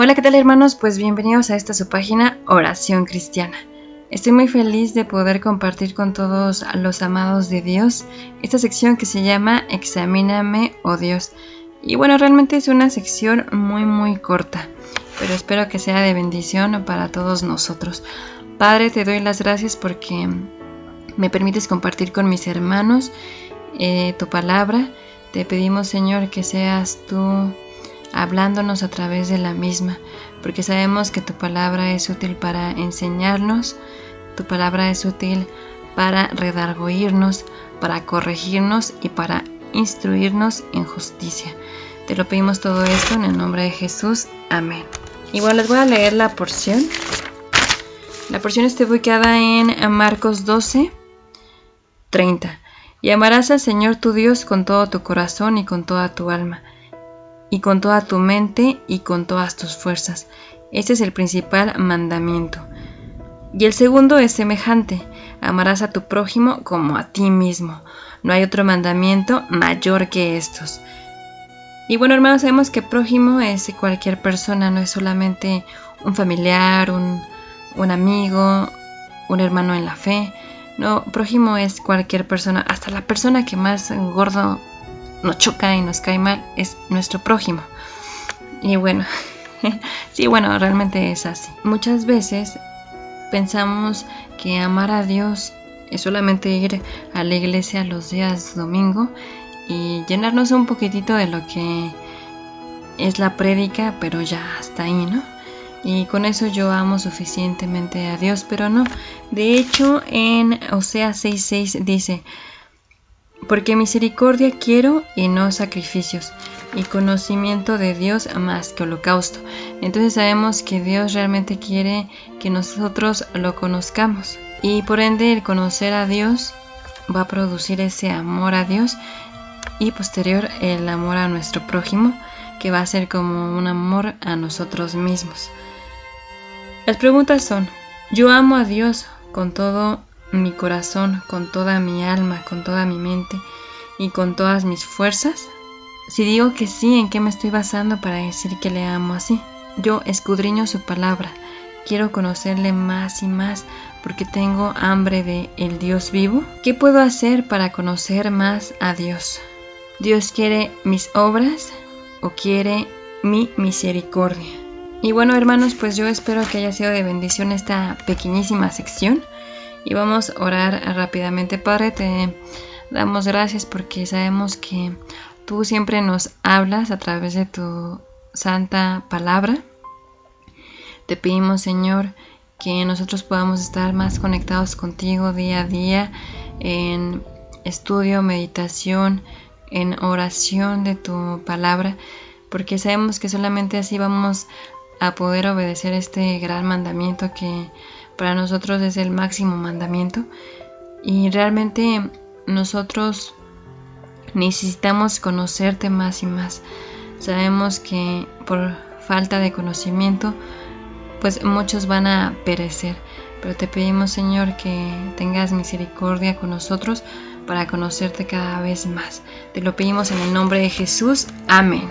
Hola, ¿qué tal hermanos? Pues bienvenidos a esta su página Oración Cristiana. Estoy muy feliz de poder compartir con todos los amados de Dios esta sección que se llama Examíname, oh Dios. Y bueno, realmente es una sección muy muy corta, pero espero que sea de bendición para todos nosotros. Padre, te doy las gracias porque me permites compartir con mis hermanos eh, tu palabra. Te pedimos, Señor, que seas tú hablándonos a través de la misma, porque sabemos que tu palabra es útil para enseñarnos, tu palabra es útil para redarguirnos, para corregirnos y para instruirnos en justicia. Te lo pedimos todo esto en el nombre de Jesús. Amén. Igual les voy a leer la porción. La porción está ubicada en Marcos 12, 30. Y amarás al Señor tu Dios con todo tu corazón y con toda tu alma y con toda tu mente y con todas tus fuerzas. Este es el principal mandamiento. Y el segundo es semejante, amarás a tu prójimo como a ti mismo. No hay otro mandamiento mayor que estos. Y bueno, hermanos, sabemos que prójimo es cualquier persona, no es solamente un familiar, un, un amigo, un hermano en la fe. No, prójimo es cualquier persona, hasta la persona que más gordo nos choca y nos cae mal es nuestro prójimo. Y bueno, sí, bueno, realmente es así. Muchas veces pensamos que amar a Dios es solamente ir a la iglesia los días domingo y llenarnos un poquitito de lo que es la prédica, pero ya hasta ahí, ¿no? Y con eso yo amo suficientemente a Dios, pero no. De hecho, en Osea 6:6 dice, porque misericordia quiero y no sacrificios, y conocimiento de Dios más que holocausto. Entonces sabemos que Dios realmente quiere que nosotros lo conozcamos. Y por ende el conocer a Dios va a producir ese amor a Dios y posterior el amor a nuestro prójimo, que va a ser como un amor a nosotros mismos. Las preguntas son, ¿yo amo a Dios con todo mi corazón, con toda mi alma, con toda mi mente y con todas mis fuerzas? Si digo que sí, ¿en qué me estoy basando para decir que le amo así? Yo escudriño su palabra, quiero conocerle más y más porque tengo hambre de el Dios vivo. ¿Qué puedo hacer para conocer más a Dios? ¿Dios quiere mis obras o quiere mi misericordia? Y bueno, hermanos, pues yo espero que haya sido de bendición esta pequeñísima sección. Y vamos a orar rápidamente. Padre, te damos gracias porque sabemos que tú siempre nos hablas a través de tu santa palabra. Te pedimos, Señor, que nosotros podamos estar más conectados contigo día a día en estudio, meditación, en oración de tu palabra, porque sabemos que solamente así vamos a poder obedecer este gran mandamiento que para nosotros es el máximo mandamiento y realmente nosotros necesitamos conocerte más y más. Sabemos que por falta de conocimiento pues muchos van a perecer, pero te pedimos Señor que tengas misericordia con nosotros para conocerte cada vez más. Te lo pedimos en el nombre de Jesús. Amén.